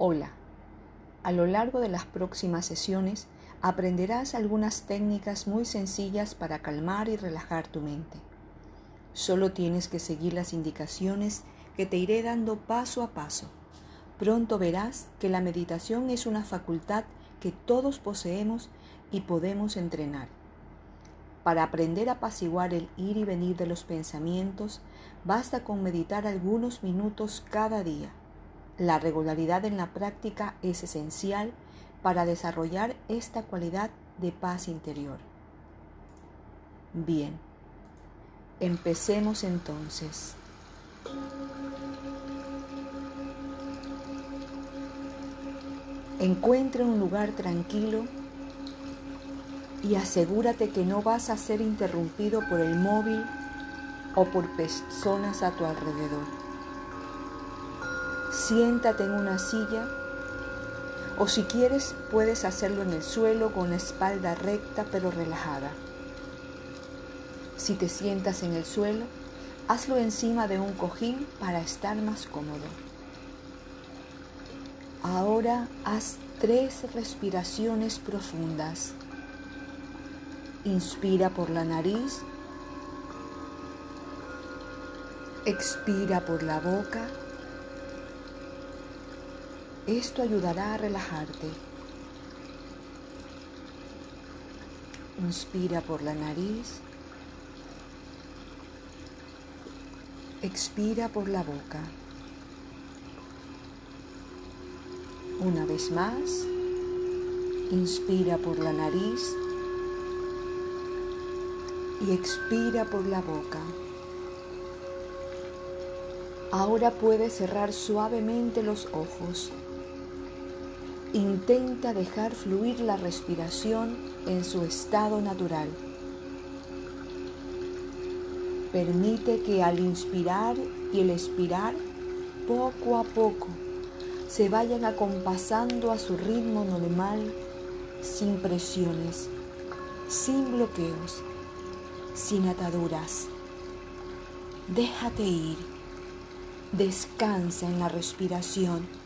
Hola. A lo largo de las próximas sesiones aprenderás algunas técnicas muy sencillas para calmar y relajar tu mente. Solo tienes que seguir las indicaciones que te iré dando paso a paso. Pronto verás que la meditación es una facultad que todos poseemos y podemos entrenar. Para aprender a apaciguar el ir y venir de los pensamientos, basta con meditar algunos minutos cada día. La regularidad en la práctica es esencial para desarrollar esta cualidad de paz interior. Bien, empecemos entonces. Encuentra un lugar tranquilo y asegúrate que no vas a ser interrumpido por el móvil o por personas a tu alrededor. Siéntate en una silla o si quieres puedes hacerlo en el suelo con la espalda recta pero relajada. Si te sientas en el suelo, hazlo encima de un cojín para estar más cómodo. Ahora haz tres respiraciones profundas. Inspira por la nariz. Expira por la boca. Esto ayudará a relajarte. Inspira por la nariz. Expira por la boca. Una vez más, inspira por la nariz y expira por la boca. Ahora puedes cerrar suavemente los ojos. Intenta dejar fluir la respiración en su estado natural. Permite que al inspirar y el expirar, poco a poco, se vayan acompasando a su ritmo normal, sin presiones, sin bloqueos, sin ataduras. Déjate ir, descansa en la respiración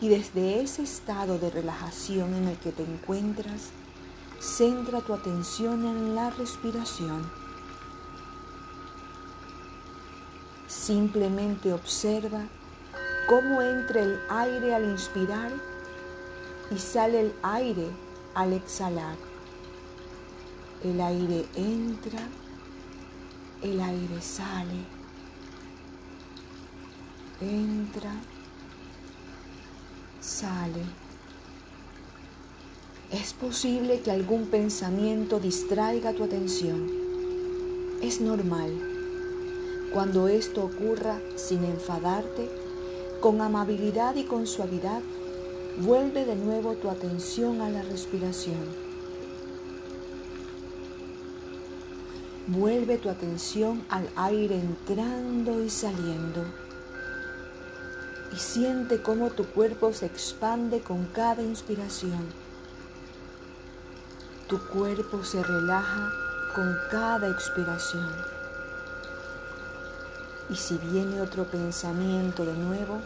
y desde ese estado de relajación en el que te encuentras, centra tu atención en la respiración. Simplemente observa cómo entra el aire al inspirar y sale el aire al exhalar. El aire entra, el aire sale, entra, sale. Es posible que algún pensamiento distraiga tu atención. Es normal. Cuando esto ocurra sin enfadarte, con amabilidad y con suavidad, vuelve de nuevo tu atención a la respiración. Vuelve tu atención al aire entrando y saliendo y siente cómo tu cuerpo se expande con cada inspiración. Tu cuerpo se relaja con cada expiración. Y si viene otro pensamiento de nuevo,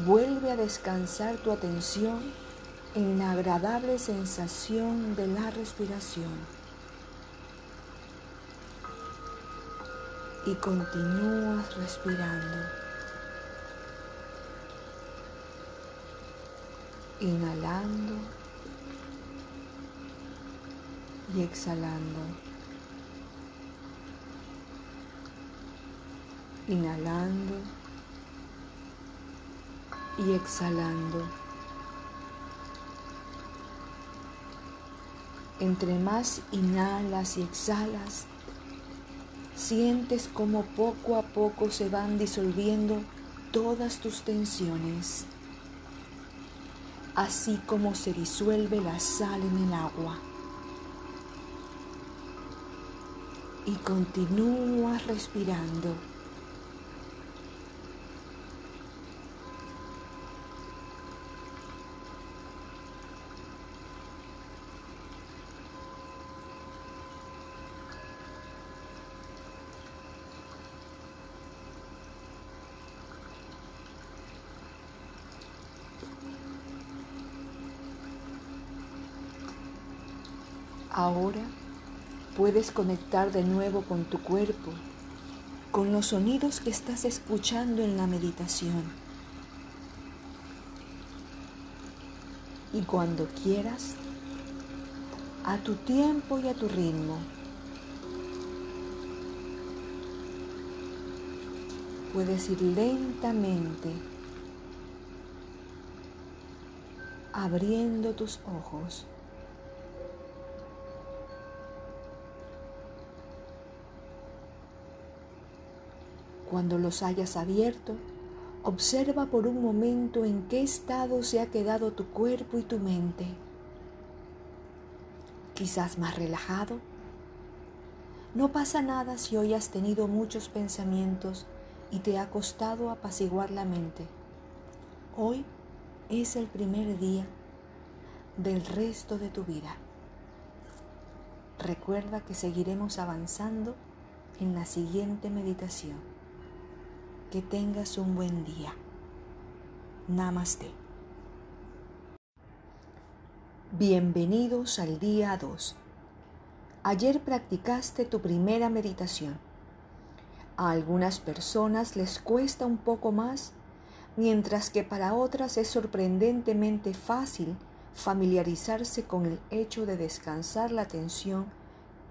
vuelve a descansar tu atención en la agradable sensación de la respiración. Y continúas respirando. Inhalando y exhalando. Inhalando y exhalando. Entre más inhalas y exhalas, sientes como poco a poco se van disolviendo todas tus tensiones así como se disuelve la sal en el agua. Y continúa respirando. Ahora puedes conectar de nuevo con tu cuerpo, con los sonidos que estás escuchando en la meditación. Y cuando quieras, a tu tiempo y a tu ritmo, puedes ir lentamente abriendo tus ojos. Cuando los hayas abierto, observa por un momento en qué estado se ha quedado tu cuerpo y tu mente. Quizás más relajado. No pasa nada si hoy has tenido muchos pensamientos y te ha costado apaciguar la mente. Hoy es el primer día del resto de tu vida. Recuerda que seguiremos avanzando en la siguiente meditación. Que tengas un buen día. Namaste. Bienvenidos al día 2. Ayer practicaste tu primera meditación. A algunas personas les cuesta un poco más, mientras que para otras es sorprendentemente fácil familiarizarse con el hecho de descansar la atención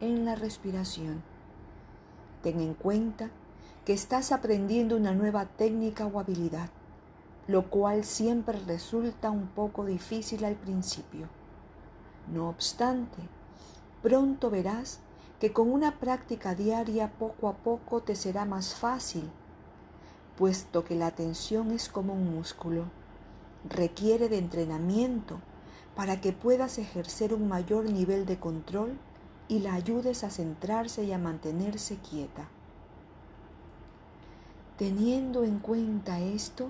en la respiración. Ten en cuenta que estás aprendiendo una nueva técnica o habilidad, lo cual siempre resulta un poco difícil al principio. No obstante, pronto verás que con una práctica diaria poco a poco te será más fácil, puesto que la atención es como un músculo, requiere de entrenamiento para que puedas ejercer un mayor nivel de control y la ayudes a centrarse y a mantenerse quieta. Teniendo en cuenta esto,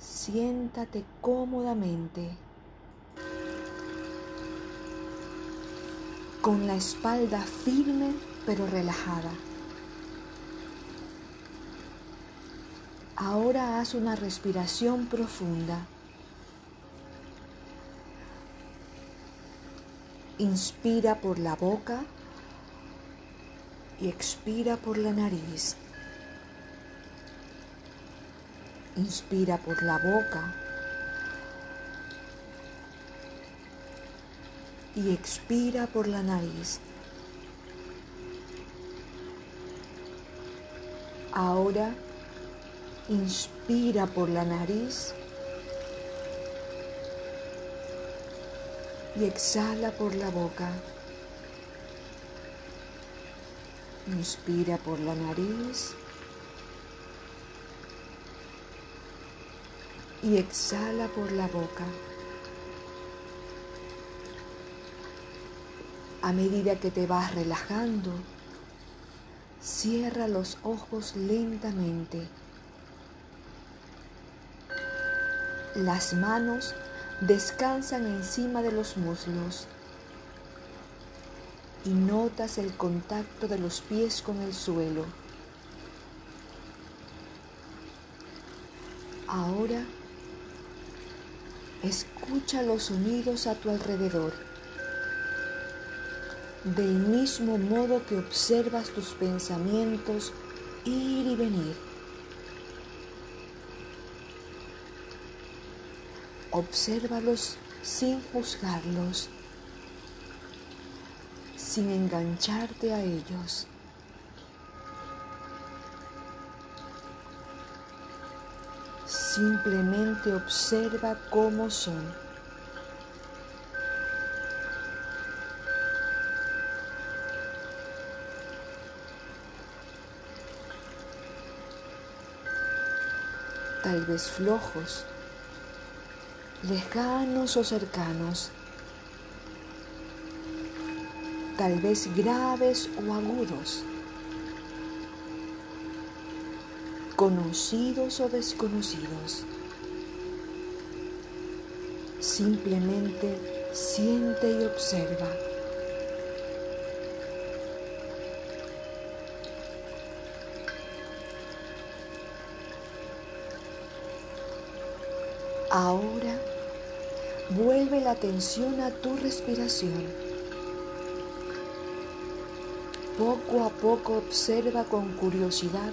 siéntate cómodamente, con la espalda firme pero relajada. Ahora haz una respiración profunda. Inspira por la boca y expira por la nariz. Inspira por la boca y expira por la nariz. Ahora inspira por la nariz y exhala por la boca. Inspira por la nariz y exhala por la boca. A medida que te vas relajando, cierra los ojos lentamente. Las manos descansan encima de los muslos y notas el contacto de los pies con el suelo. Ahora Escucha los sonidos a tu alrededor. Del mismo modo que observas tus pensamientos ir y venir. Obsérvalos sin juzgarlos, sin engancharte a ellos. Simplemente observa cómo son. Tal vez flojos, lejanos o cercanos, tal vez graves o agudos. Conocidos o desconocidos. Simplemente siente y observa. Ahora vuelve la atención a tu respiración. Poco a poco observa con curiosidad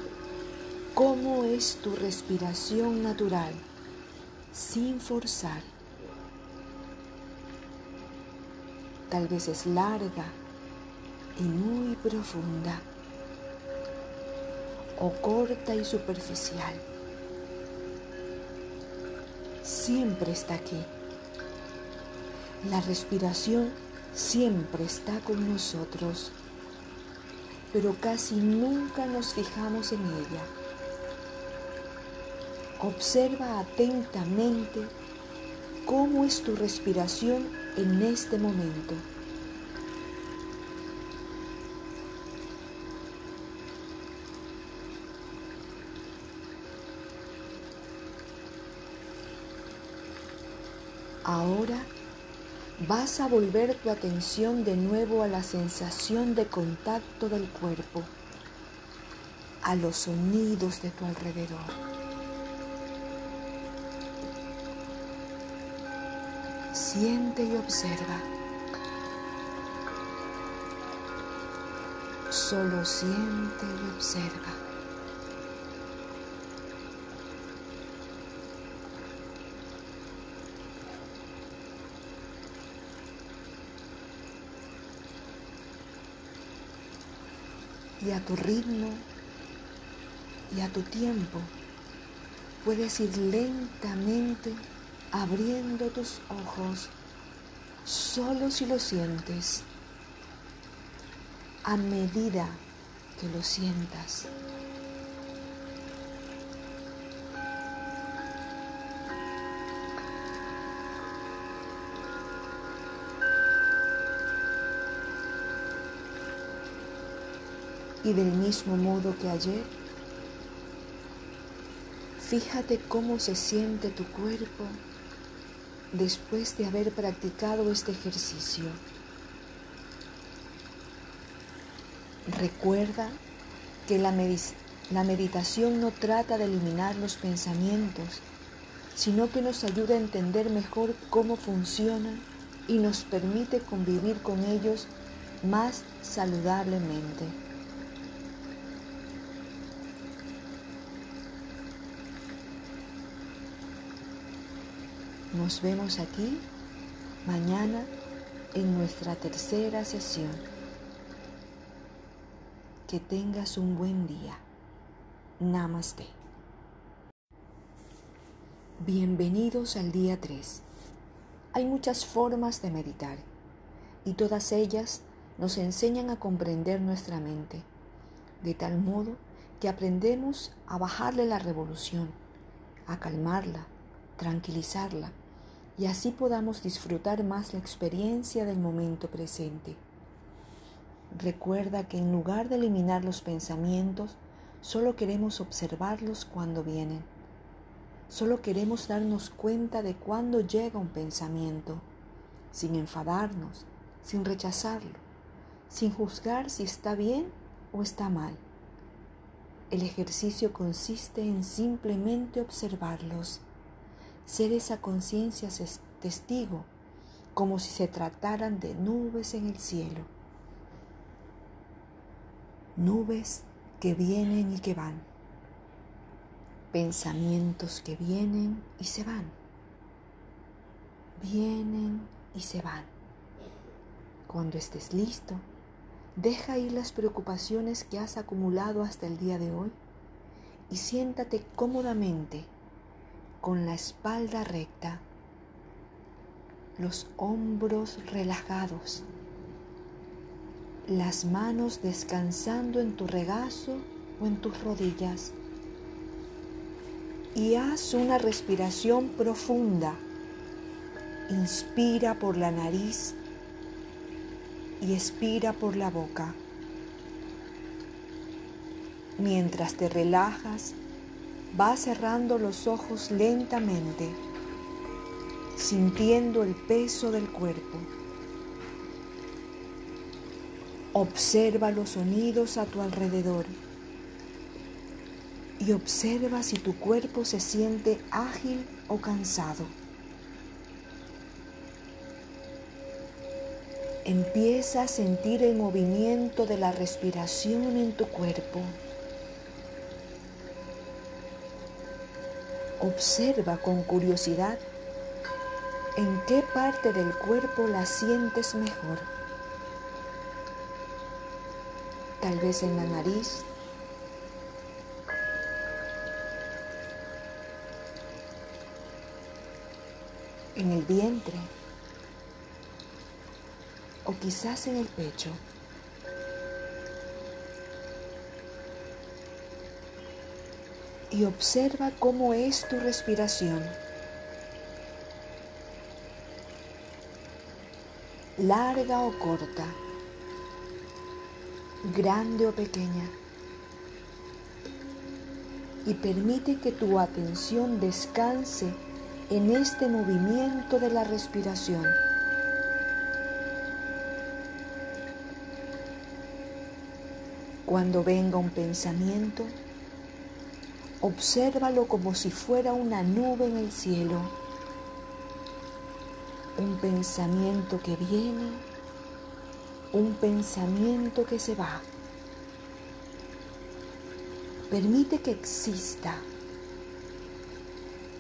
cómo es tu respiración natural, sin forzar. Tal vez es larga y muy profunda, o corta y superficial. Siempre está aquí. La respiración siempre está con nosotros, pero casi nunca nos fijamos en ella. Observa atentamente cómo es tu respiración en este momento. Ahora vas a volver tu atención de nuevo a la sensación de contacto del cuerpo, a los sonidos de tu alrededor. Siente y observa. Solo siente y observa. y a tu ritmo y a tu tiempo puedes ir lentamente abriendo tus ojos solo si lo sientes a medida que lo sientas. Y del mismo modo que ayer, fíjate cómo se siente tu cuerpo después de haber practicado este ejercicio. Recuerda que la, meditación no trata de eliminar los pensamientos, sino que nos ayuda a entender mejor cómo funcionan y nos permite convivir con ellos más saludablemente. Nos vemos aquí mañana en nuestra tercera sesión. Que tengas un buen día. Namaste. Bienvenidos al día 3. Hay muchas formas de meditar y todas ellas nos enseñan a comprender nuestra mente, de tal modo que aprendemos a bajarle la revolución, a calmarla, tranquilizarla y así podamos disfrutar más la experiencia del momento presente. Recuerda que en lugar de eliminar los pensamientos, solo queremos observarlos cuando vienen. Solo queremos darnos cuenta de cuándo llega un pensamiento, sin enfadarnos, sin rechazarlo, sin juzgar si está bien o está mal. El ejercicio consiste en simplemente observarlos ser esa conciencia testigo, como si se trataran de nubes en el cielo. Nubes que vienen y que van. Pensamientos que vienen y se van. Vienen y se van. Cuando estés listo, deja ir las preocupaciones que has acumulado hasta el día de hoy y siéntate cómodamente con la espalda recta, los hombros relajados, las manos descansando en tu regazo o en tus rodillas. Y haz una respiración profunda. Inspira por la nariz y expira por la boca. Mientras te relajas, va cerrando los ojos lentamente, sintiendo el peso del cuerpo. Observa los sonidos a tu alrededor y observa si tu cuerpo se siente ágil o cansado. Empieza a sentir el movimiento de la respiración en tu cuerpo. Observa con curiosidad en qué parte del cuerpo la sientes mejor. Tal vez en la nariz, en el vientre o quizás en el pecho. Y observa cómo es tu respiración. Larga o corta, grande o pequeña. Y permite que tu atención descanse en este movimiento de la respiración. Cuando venga un pensamiento, obsérvalo como si fuera una nube en el cielo. Un pensamiento que viene, un pensamiento que se va. Permite que exista,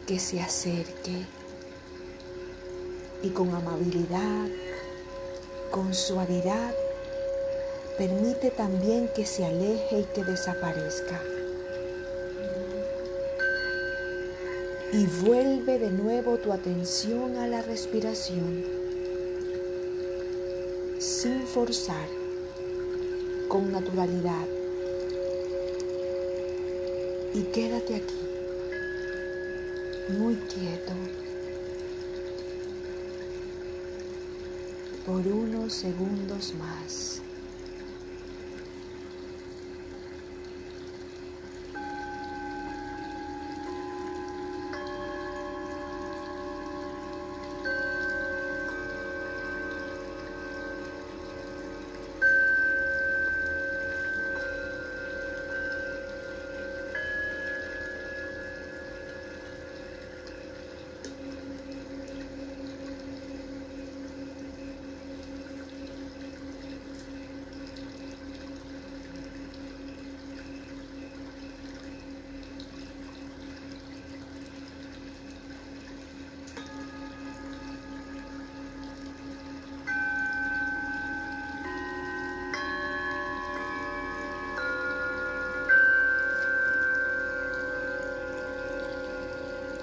que se acerque y con amabilidad, con suavidad, permite también que se aleje y que desaparezca. Y vuelve de nuevo tu atención a la respiración, sin forzar, con naturalidad. Y quédate aquí, muy quieto, por unos segundos más.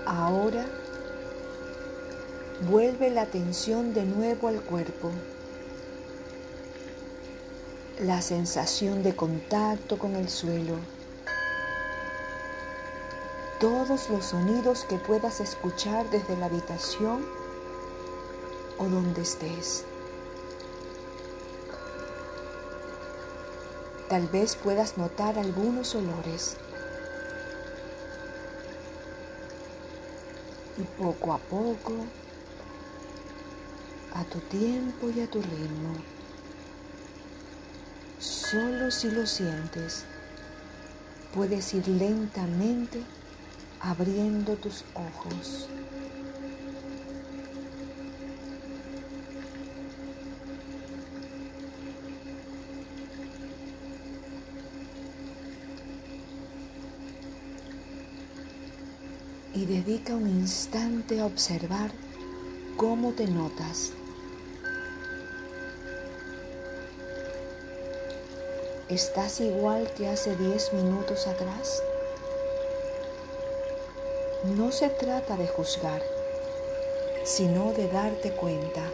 Ahora vuelve la atención de nuevo al cuerpo. La sensación de contacto con el suelo. Todos los sonidos que puedas escuchar desde la habitación o donde estés. Tal vez puedas notar algunos olores. Y poco a poco, a tu tiempo y a tu ritmo, solo si lo sientes, puedes ir lentamente abriendo tus ojos. Y dedica un instante a observar cómo te notas. ¿Estás igual que hace 10 minutos atrás? No se trata de juzgar, sino de darte cuenta.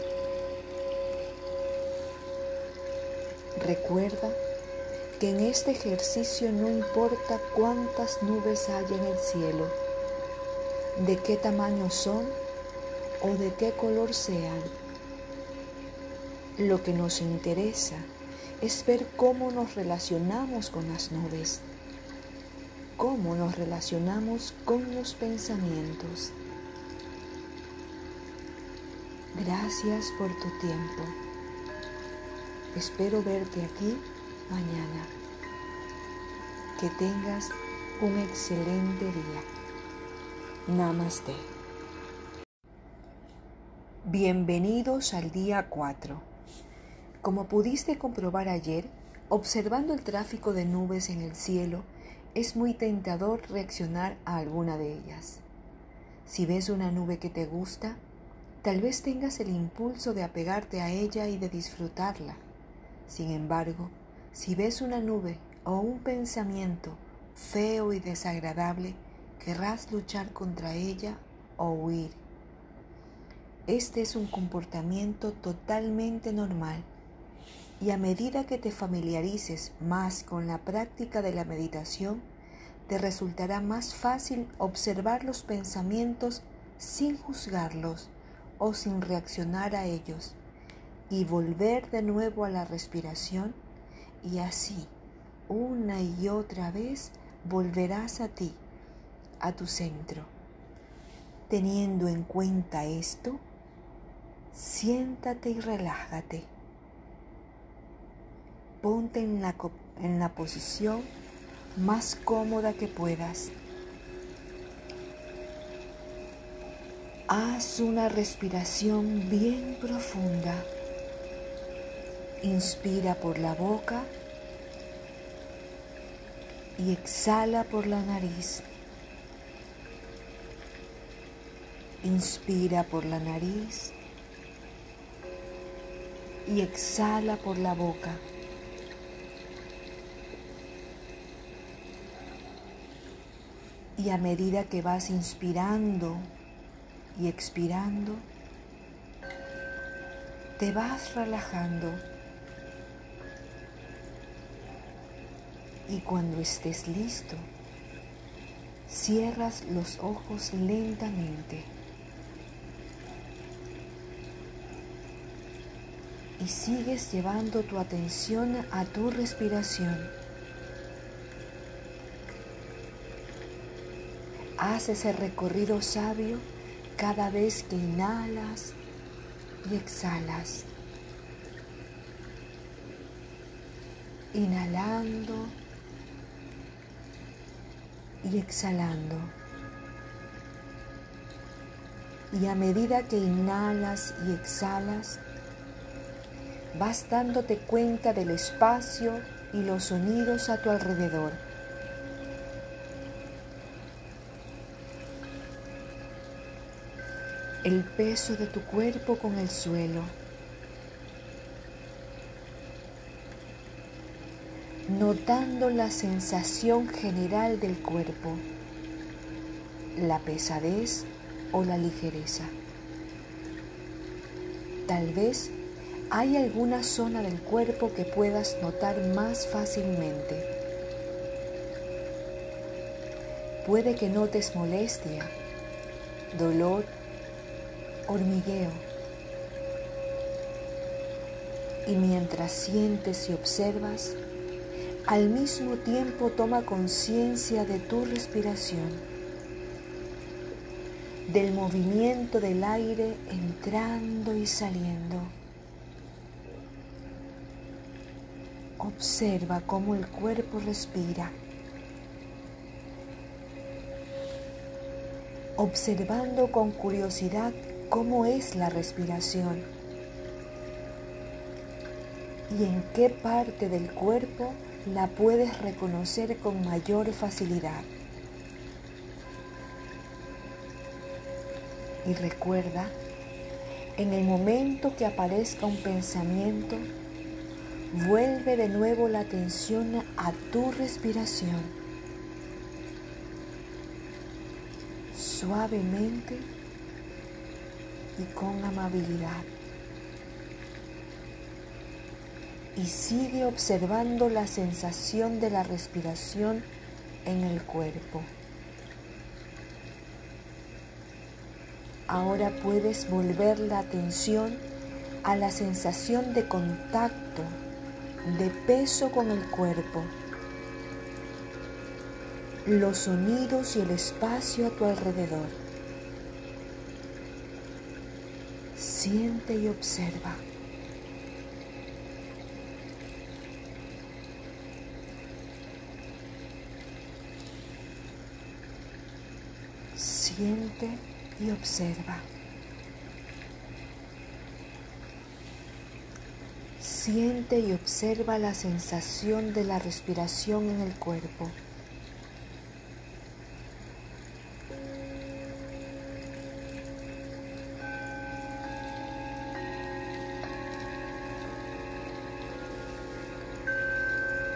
Recuerda que en este ejercicio no importa cuántas nubes hay en el cielo, de qué tamaño son o de qué color sean. Lo que nos interesa es ver cómo nos relacionamos con las nubes, cómo nos relacionamos con los pensamientos. Gracias por tu tiempo. Espero verte aquí mañana. Que tengas un excelente día. Namaste. Bienvenidos al día 4. Como pudiste comprobar ayer, observando el tráfico de nubes en el cielo, es muy tentador reaccionar a alguna de ellas. Si ves una nube que te gusta, tal vez tengas el impulso de apegarte a ella y de disfrutarla. Sin embargo, si ves una nube o un pensamiento feo y desagradable, querrás luchar contra ella o huir. Este es un comportamiento totalmente normal y a medida que te familiarices más con la práctica de la meditación, te resultará más fácil observar los pensamientos sin juzgarlos o sin reaccionar a ellos y volver de nuevo a la respiración y así una y otra vez volverás a ti, a tu centro. Teniendo en cuenta esto, siéntate y relájate ponte en la, en la posición más cómoda que puedas. Haz una respiración bien profunda. Inspira por la boca y exhala por la nariz. Inspira por la nariz y exhala por la boca. Y a medida que vas inspirando y expirando, te vas relajando. Y cuando estés listo, cierras los ojos lentamente. Y sigues llevando tu atención a tu respiración. Haz ese recorrido sabio cada vez que inhalas y exhalas. Inhalando y exhalando. Y a medida que inhalas y exhalas, vas dándote cuenta del espacio y los sonidos a tu alrededor. el peso de tu cuerpo con el suelo. Notando la sensación general del cuerpo, la pesadez o la ligereza. Tal vez hay alguna zona del cuerpo que puedas notar más fácilmente. Puede que notes molestia, dolor hormigueo. Y mientras sientes y observas, al mismo tiempo toma conciencia de tu respiración, del movimiento del aire entrando y saliendo. Observa cómo el cuerpo respira. Observando con curiosidad cómo es la respiración y en qué parte del cuerpo la puedes reconocer con mayor facilidad. Y recuerda, en el momento que aparezca un pensamiento, vuelve de nuevo la atención a tu respiración. Suavemente y con amabilidad. Y sigue observando la sensación de la respiración en el cuerpo. Ahora puedes volver la atención a la sensación de contacto, de peso con el cuerpo, los sonidos y el espacio a tu alrededor. Siente y observa. Siente y observa. Siente y observa la sensación de la respiración en el cuerpo.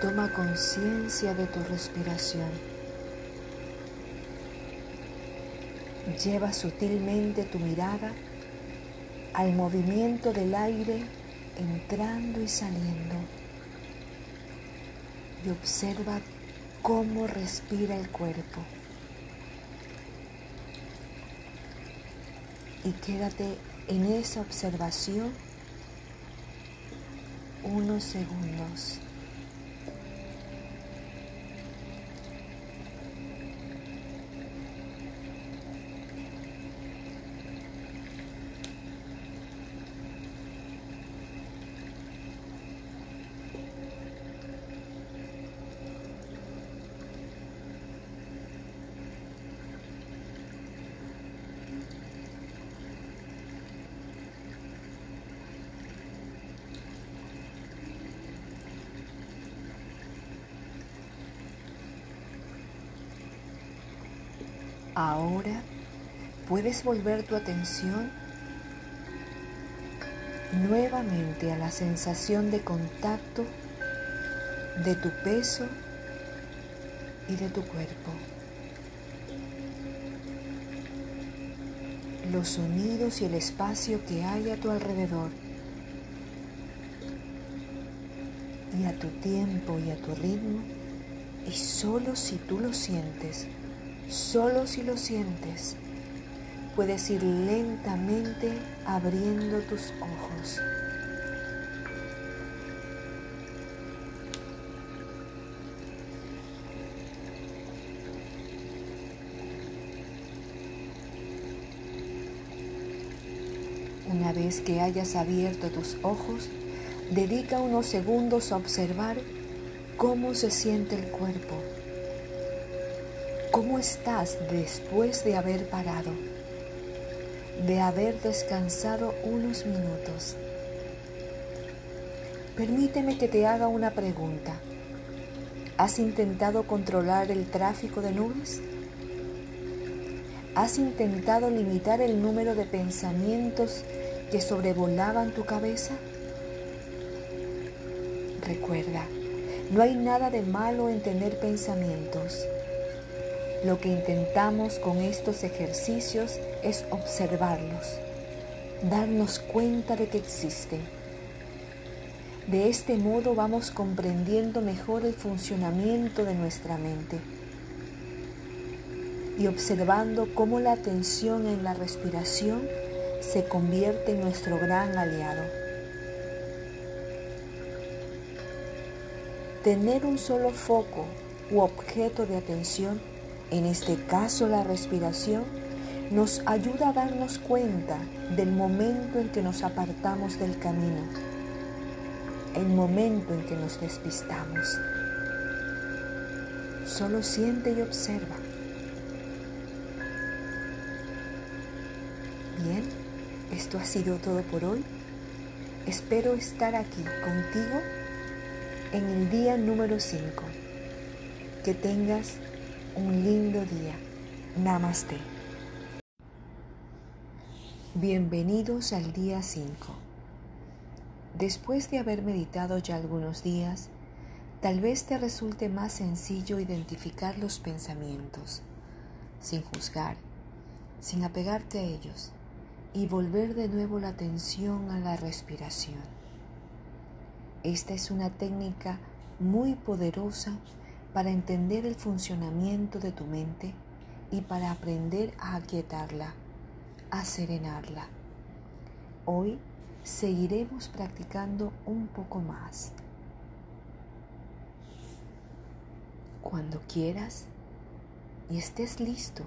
Toma conciencia de tu respiración. Lleva sutilmente tu mirada al movimiento del aire entrando y saliendo y observa cómo respira el cuerpo. Y quédate en esa observación unos segundos. Ahora puedes volver tu atención nuevamente a la sensación de contacto de tu peso y de tu cuerpo. Los sonidos y el espacio que hay a tu alrededor. Y a tu tiempo y a tu ritmo. Y solo si tú lo sientes, Solo si lo sientes, puedes ir lentamente abriendo tus ojos. Una vez que hayas abierto tus ojos, dedica unos segundos a observar cómo se siente el cuerpo ¿Cómo estás después de haber parado? De haber descansado unos minutos. Permíteme que te haga una pregunta. ¿Has intentado controlar el tráfico de nubes? ¿Has intentado limitar el número de pensamientos que sobrevolaban tu cabeza? Recuerda, no hay nada de malo en tener pensamientos. Lo que intentamos con estos ejercicios es observarlos, darnos cuenta de que existen. De este modo vamos comprendiendo mejor el funcionamiento de nuestra mente y observando cómo la atención en la respiración se convierte en nuestro gran aliado. Tener un solo foco u objeto de atención en este caso la respiración, nos ayuda a darnos cuenta del momento en que nos apartamos del camino, el momento en que nos despistamos. Solo siente y observa. Bien, esto ha sido todo por hoy. Espero estar aquí contigo en el día número 5. Que tengas un lindo día. Namaste. Bienvenidos al día 5. Después de haber meditado ya algunos días, tal vez te resulte más sencillo identificar los pensamientos, sin juzgar, sin apegarte a ellos, y volver de nuevo la atención a la respiración. Esta es una técnica muy poderosa para entender el funcionamiento de tu mente y para aprender a aquietarla, a serenarla. Hoy seguiremos practicando un poco más. Cuando quieras y estés listo,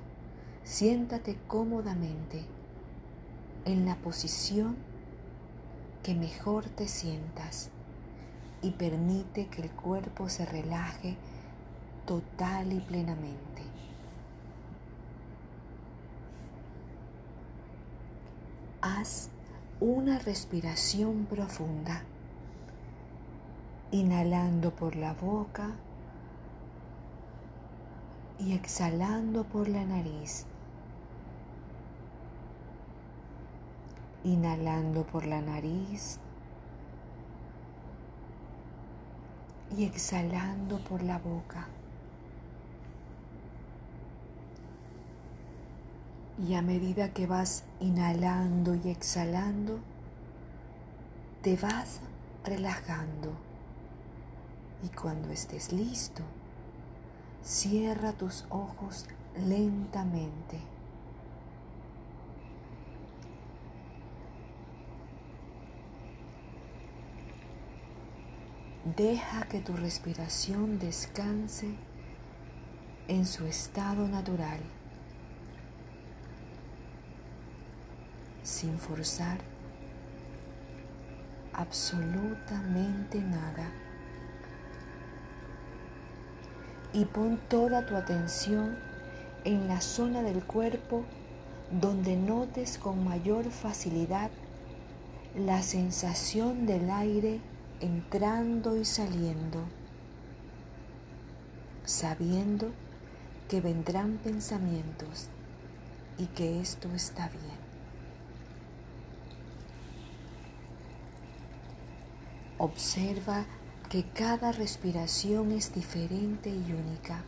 siéntate cómodamente en la posición que mejor te sientas y permite que el cuerpo se relaje total y plenamente. Haz una respiración profunda inhalando por la boca y exhalando por la nariz. Inhalando por la nariz y exhalando por la boca. Y a medida que vas inhalando y exhalando, te vas relajando. Y cuando estés listo, cierra tus ojos lentamente. Deja que tu respiración descanse en su estado natural, sin forzar absolutamente nada. Y pon toda tu atención en la zona del cuerpo donde notes con mayor facilidad la sensación del aire entrando y saliendo, sabiendo que vendrán pensamientos y que esto está bien. Observa que cada respiración es diferente y única.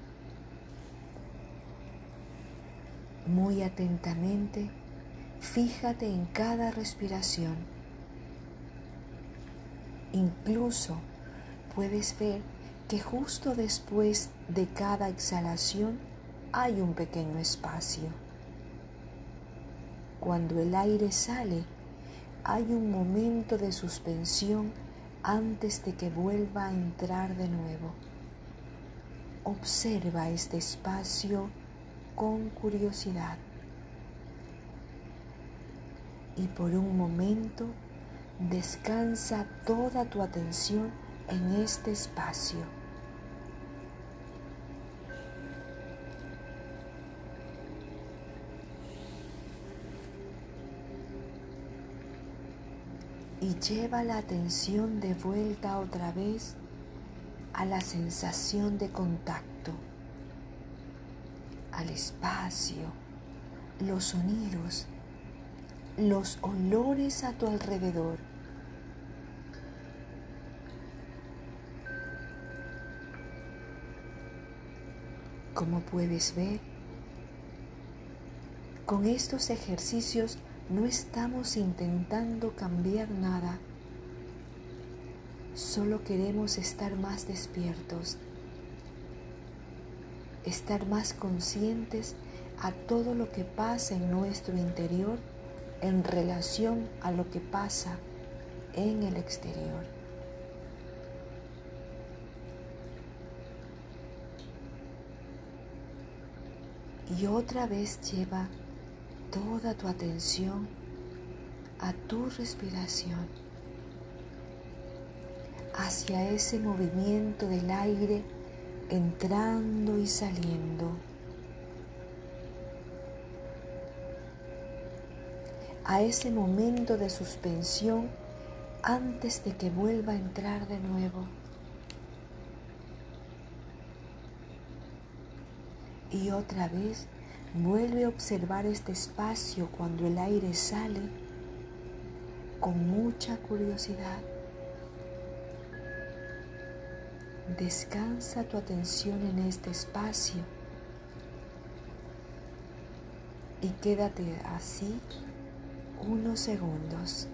Muy atentamente, fíjate en cada respiración. Incluso puedes ver que justo después de cada exhalación hay un pequeño espacio. Cuando el aire sale, hay un momento de suspensión antes de que vuelva a entrar de nuevo. Observa este espacio con curiosidad y por un momento descansa toda tu atención en este espacio. Y lleva la atención de vuelta otra vez a la sensación de contacto, al espacio, los sonidos, los olores a tu alrededor. Como puedes ver, con estos ejercicios no estamos intentando cambiar nada, solo queremos estar más despiertos, estar más conscientes a todo lo que pasa en nuestro interior en relación a lo que pasa en el exterior. Y otra vez lleva toda tu atención a tu respiración, hacia ese movimiento del aire entrando y saliendo. a ese momento de suspensión antes de que vuelva a entrar de nuevo. Y otra vez Vuelve a observar este espacio cuando el aire sale con mucha curiosidad. Descansa tu atención en este espacio y quédate así unos segundos.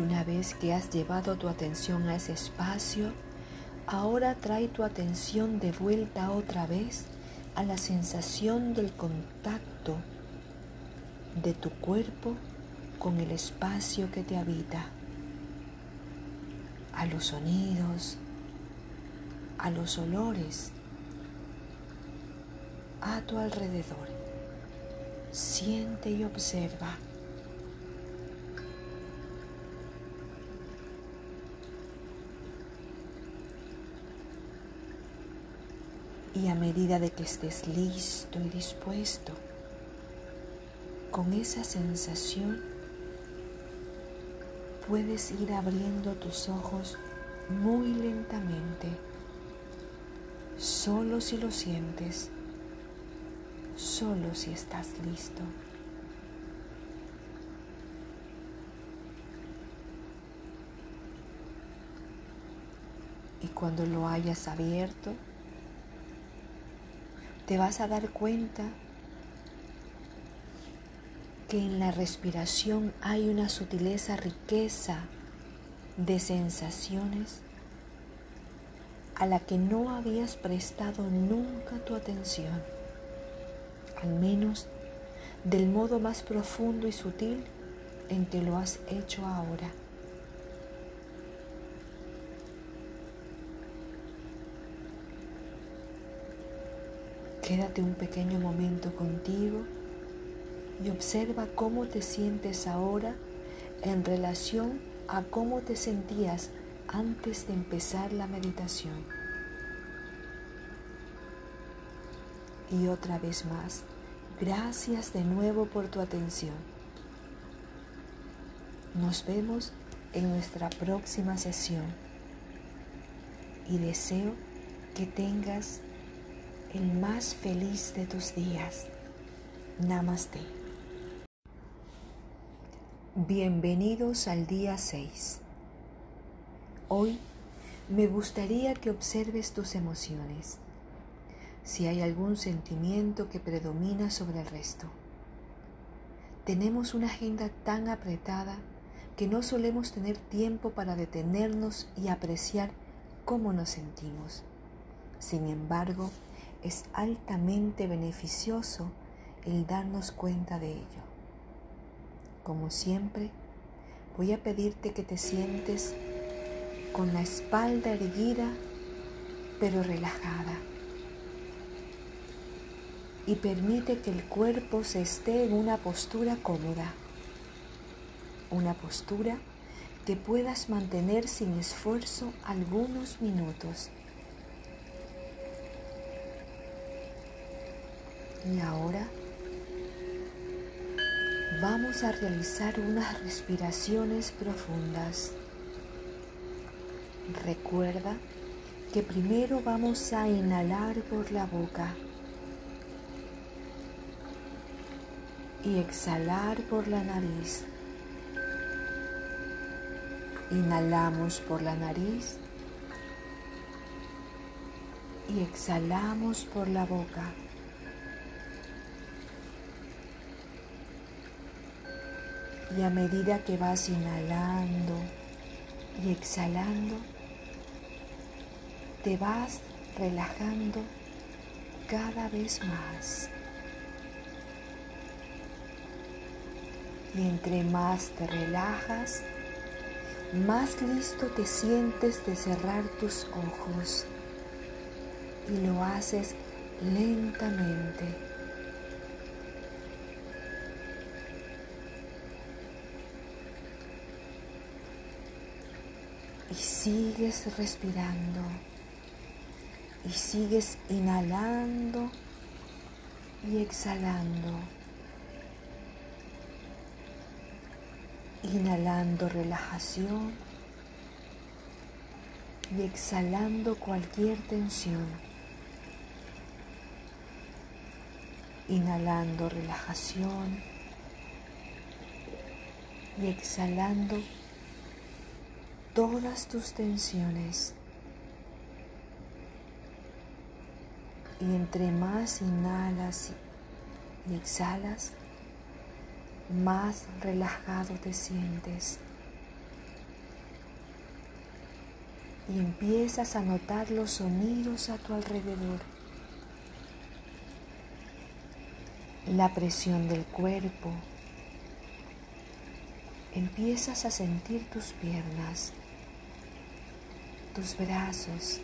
Y una vez que has llevado tu atención a ese espacio, ahora trae tu atención de vuelta otra vez a la sensación del contacto de tu cuerpo con el espacio que te habita, a los sonidos, a los olores a tu alrededor. Siente y observa. Y a medida de que estés listo y dispuesto, con esa sensación, puedes ir abriendo tus ojos muy lentamente, solo si lo sientes, solo si estás listo. Y cuando lo hayas abierto, te vas a dar cuenta que en la respiración hay una sutileza, riqueza de sensaciones a la que no habías prestado nunca tu atención, al menos del modo más profundo y sutil en que lo has hecho ahora. Quédate un pequeño momento contigo y observa cómo te sientes ahora en relación a cómo te sentías antes de empezar la meditación. Y otra vez más, gracias de nuevo por tu atención. Nos vemos en nuestra próxima sesión y deseo que tengas el más feliz de tus días. Namaste. Bienvenidos al día 6. Hoy me gustaría que observes tus emociones, si hay algún sentimiento que predomina sobre el resto. Tenemos una agenda tan apretada que no solemos tener tiempo para detenernos y apreciar cómo nos sentimos. Sin embargo, es altamente beneficioso el darnos cuenta de ello. Como siempre, voy a pedirte que te sientes con la espalda erguida pero relajada y permite que el cuerpo se esté en una postura cómoda, una postura que puedas mantener sin esfuerzo algunos minutos. Y ahora vamos a realizar unas respiraciones profundas. Recuerda que primero vamos a inhalar por la boca y exhalar por la nariz. Inhalamos por la nariz y exhalamos por la boca. Y a medida que vas inhalando y exhalando, te vas relajando cada vez más. Y entre más te relajas, más listo te sientes de cerrar tus ojos. Y lo haces lentamente. Y sigues respirando y sigues inhalando y exhalando. Inhalando relajación y exhalando cualquier tensión. Inhalando relajación y exhalando todas tus tensiones. Y entre más inhalas y exhalas, más relajado te sientes. y empiezas a notar los sonidos a tu alrededor. La presión del cuerpo. Empiezas a sentir tus piernas, tus brazos.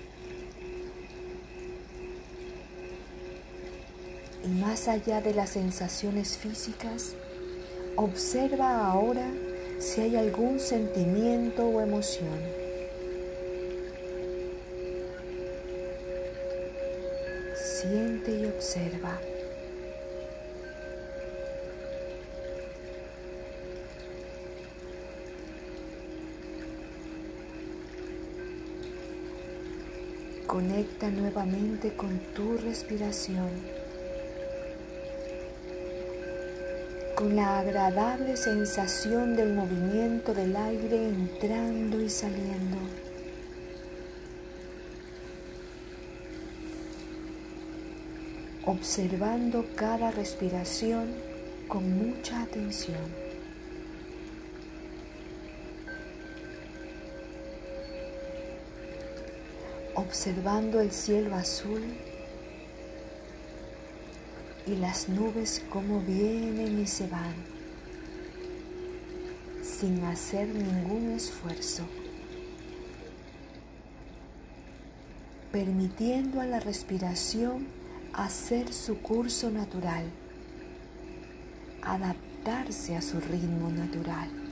Y más allá de las sensaciones físicas, observa ahora si hay algún sentimiento o emoción. Siente y observa. Conecta nuevamente con tu respiración, con la agradable sensación del movimiento del aire entrando y saliendo. observando cada respiración con mucha atención. Observando el cielo azul y las nubes como vienen y se van sin hacer ningún esfuerzo. permitiendo a la respiración hacer su curso natural, adaptarse a su ritmo natural.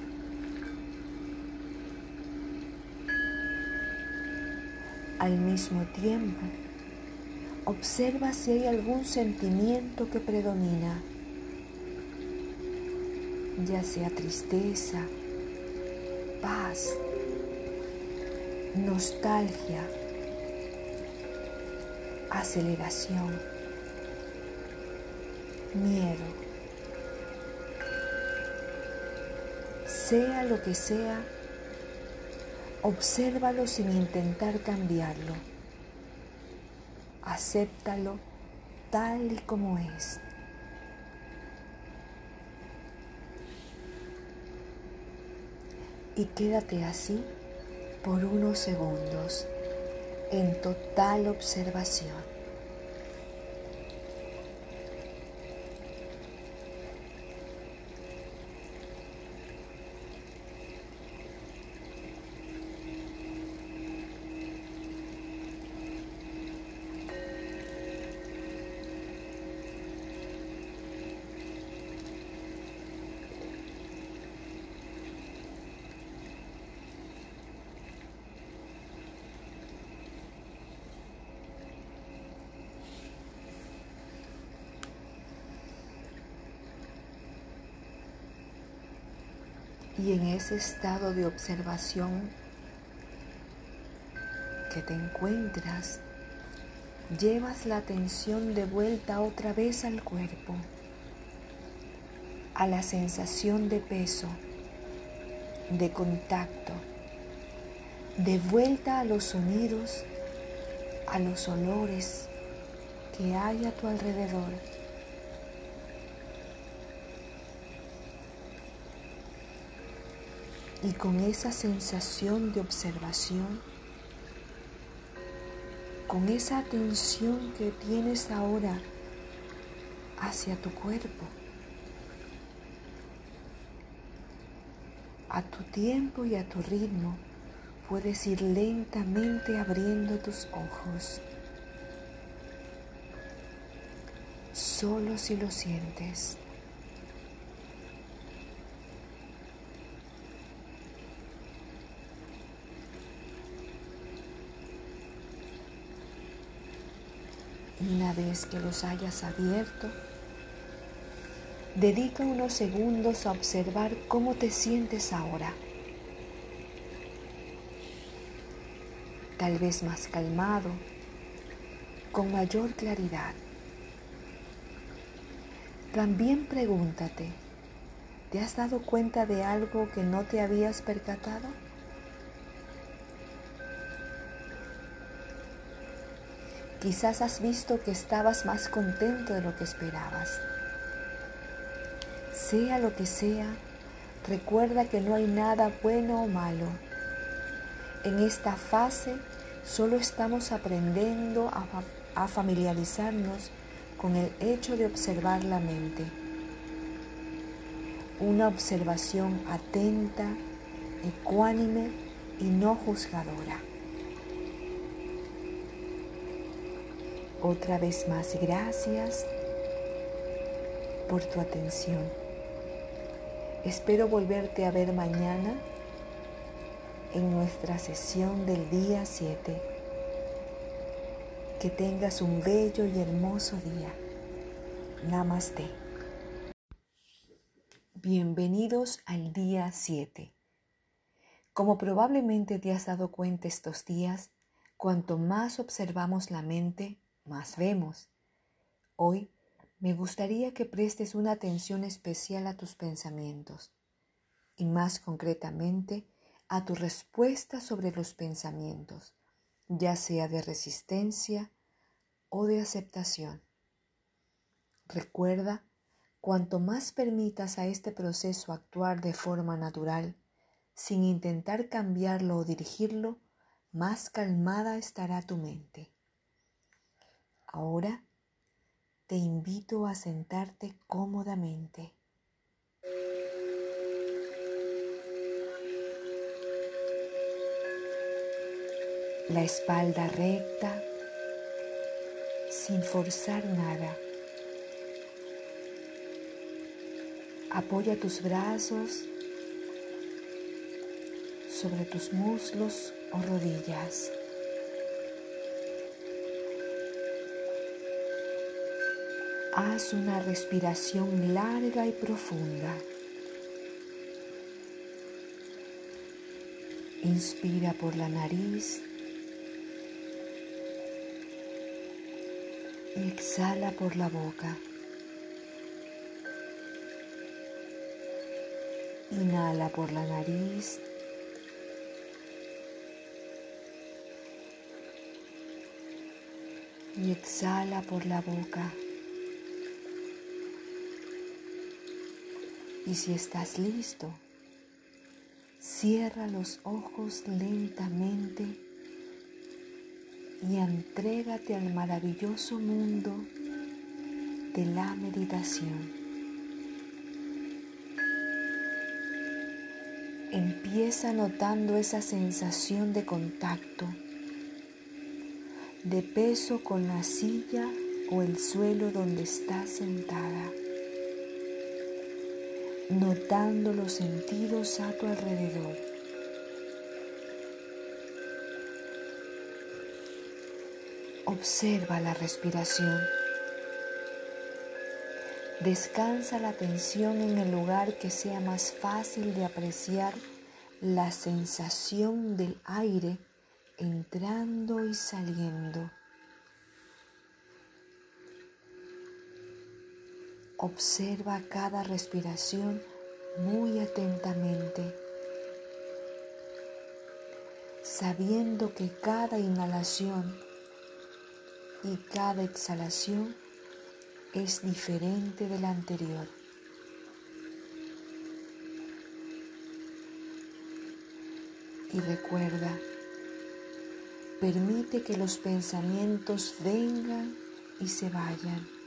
Al mismo tiempo, observa si hay algún sentimiento que predomina, ya sea tristeza, paz, nostalgia, aceleración miedo. Sea lo que sea, obsérvalo sin intentar cambiarlo. Acéptalo tal y como es. Y quédate así por unos segundos en total observación. Y en ese estado de observación que te encuentras, llevas la atención de vuelta otra vez al cuerpo, a la sensación de peso, de contacto, de vuelta a los sonidos, a los olores que hay a tu alrededor. Y con esa sensación de observación, con esa atención que tienes ahora hacia tu cuerpo, a tu tiempo y a tu ritmo, puedes ir lentamente abriendo tus ojos. Solo si lo sientes. Una vez que los hayas abierto, dedica unos segundos a observar cómo te sientes ahora. Tal vez más calmado, con mayor claridad. También pregúntate, ¿te has dado cuenta de algo que no te habías percatado? Quizás has visto que estabas más contento de lo que esperabas. Sea lo que sea, recuerda que no hay nada bueno o malo. En esta fase solo estamos aprendiendo a, familiarizarnos con el hecho de observar la mente. Una observación atenta, ecuánime y no juzgadora. Otra vez más, gracias por tu atención. Espero volverte a ver mañana en nuestra sesión del día 7. Que tengas un bello y hermoso día. Namaste. Bienvenidos al día 7. Como probablemente te has dado cuenta estos días, cuanto más observamos la mente, más vemos. Hoy me gustaría que prestes una atención especial a tus pensamientos y más concretamente a tu respuesta sobre los pensamientos, ya sea de resistencia o de aceptación. Recuerda, cuanto más permitas a este proceso actuar de forma natural, sin intentar cambiarlo o dirigirlo, más calmada estará tu mente. Ahora te invito a sentarte cómodamente. La espalda recta, sin forzar nada. Apoya tus brazos sobre tus muslos o rodillas. Haz una respiración larga y profunda. Inspira por la nariz y exhala por la boca. Inhala por la nariz. Y exhala por la boca. Y si estás listo, cierra los ojos lentamente y entrégate al maravilloso mundo de la meditación. Empieza notando esa sensación de contacto, de peso con la silla o el suelo donde estás sentada notando los sentidos a tu alrededor. Observa la respiración. Descansa la atención en el lugar que sea más fácil de apreciar la sensación del aire entrando y saliendo. Observa cada respiración muy atentamente, sabiendo que cada inhalación y cada exhalación es diferente de la anterior. Y recuerda, permite que los pensamientos vengan y se vayan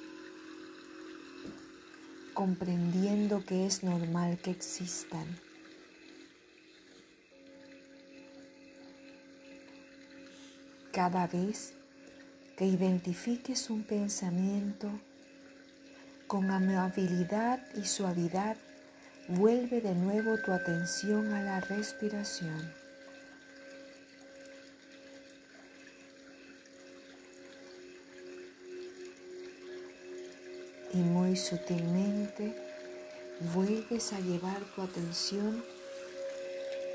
comprendiendo que es normal que existan. Cada vez que identifiques un pensamiento con amabilidad y suavidad, vuelve de nuevo tu atención a la respiración. Y muy sutilmente vuelves a llevar tu atención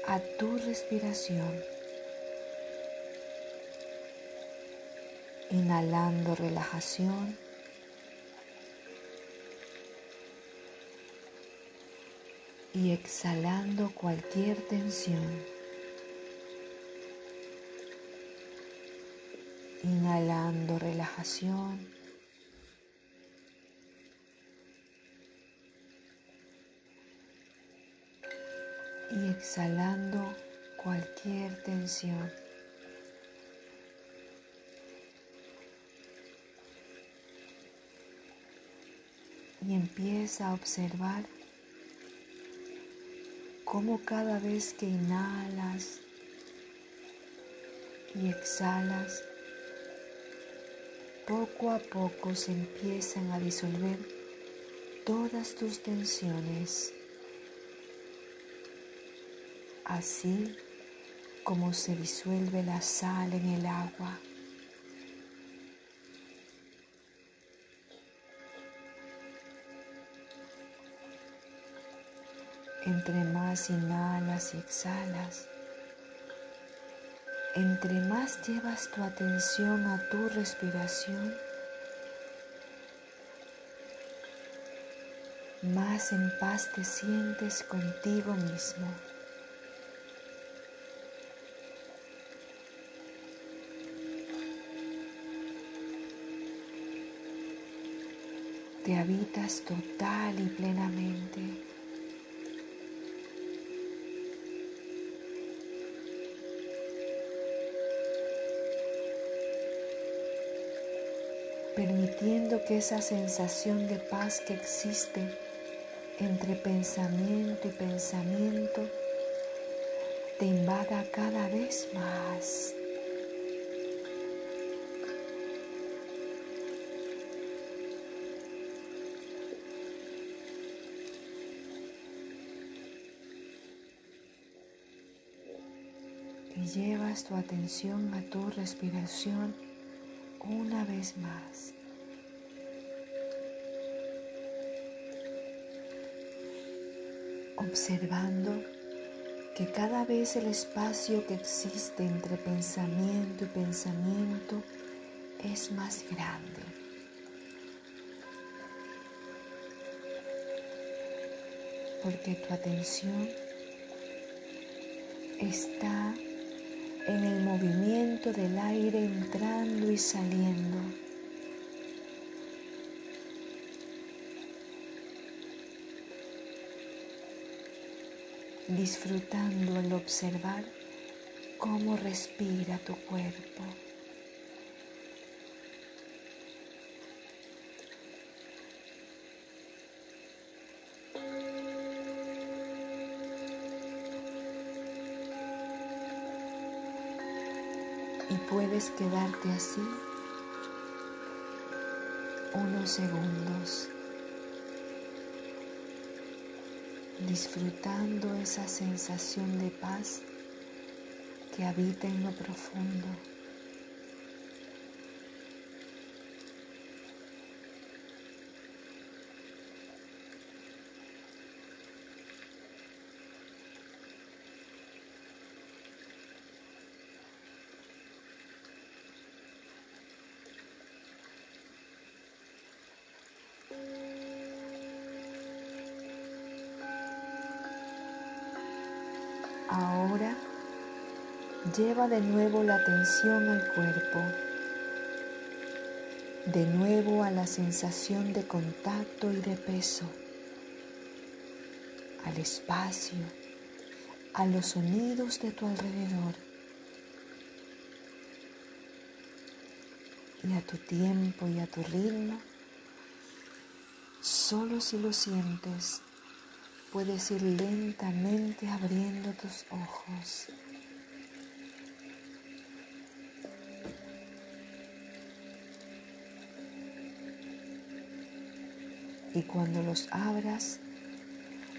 a tu respiración. Inhalando relajación. Y exhalando cualquier tensión. Inhalando relajación. Y exhalando cualquier tensión. Y empieza a observar cómo cada vez que inhalas y exhalas, poco a poco se empiezan a disolver todas tus tensiones, así como se disuelve la sal en el agua. Entre más inhalas y exhalas, entre más llevas tu atención a tu respiración, más en paz te sientes contigo mismo. Te habitas total y plenamente. permitiendo que esa sensación de paz que existe entre pensamiento y pensamiento te invada cada vez más. Llevas tu atención a tu respiración una vez más. Observando que cada vez el espacio que existe entre pensamiento y pensamiento es más grande. Porque tu atención está en el movimiento del aire entrando y saliendo. disfrutando al observar cómo respira tu cuerpo. y puedes quedarte así unos segundos disfrutando esa sensación de paz que habita en lo profundo. Ahora lleva de nuevo la atención al cuerpo, de nuevo a la sensación de contacto y de peso, al espacio, a los sonidos de tu alrededor y a tu tiempo y a tu ritmo, solo si lo sientes puedes ir lentamente abriendo tus ojos. Y cuando los abras,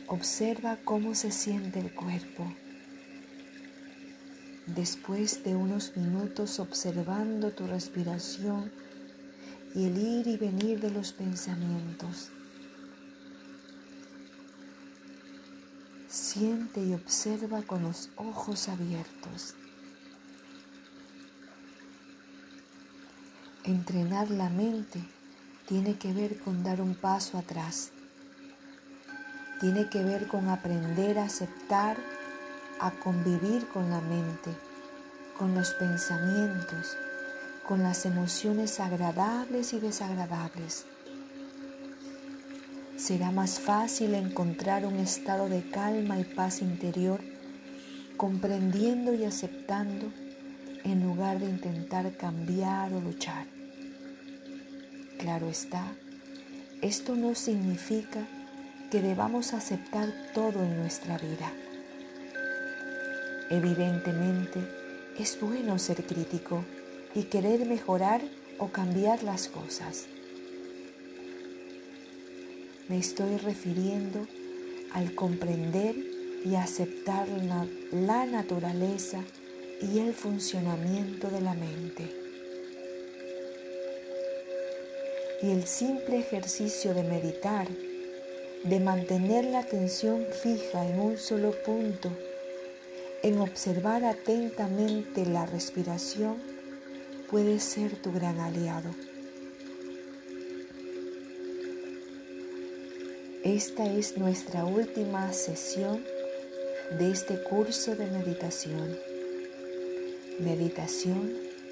observa cómo se siente el cuerpo. Después de unos minutos observando tu respiración y el ir y venir de los pensamientos, Siente y observa con los ojos abiertos. Entrenar la mente tiene que ver con dar un paso atrás. Tiene que ver con aprender a aceptar, a convivir con la mente, con los pensamientos, con las emociones agradables y desagradables será más fácil encontrar un estado de calma y paz interior comprendiendo y aceptando en lugar de intentar cambiar o luchar. Claro está, esto no significa que debamos aceptar todo en nuestra vida. Evidentemente, es bueno ser crítico y querer mejorar o cambiar las cosas. Me estoy refiriendo al comprender y aceptar la, naturaleza y el funcionamiento de la mente. Y el simple ejercicio de meditar, de mantener la atención fija en un solo punto, en observar atentamente la respiración, puede ser tu gran aliado. Esta es nuestra última sesión de este curso de meditación. Meditación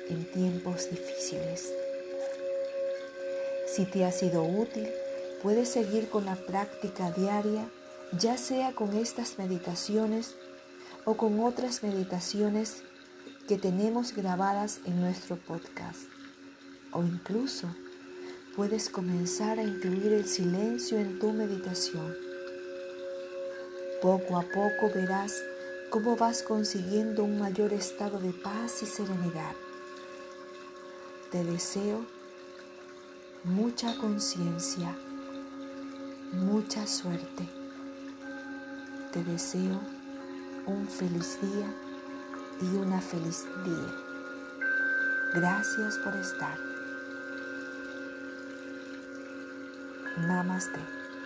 en tiempos difíciles. Si te ha sido útil, puedes seguir con la práctica diaria, ya sea con estas meditaciones o con otras meditaciones que tenemos grabadas en nuestro podcast. O incluso puedes comenzar a incluir el silencio en tu meditación. Poco a poco verás cómo vas consiguiendo un mayor estado de paz y serenidad. Te deseo mucha conciencia, mucha suerte. Te deseo un feliz día y una feliz día. Gracias por estar. Namaste.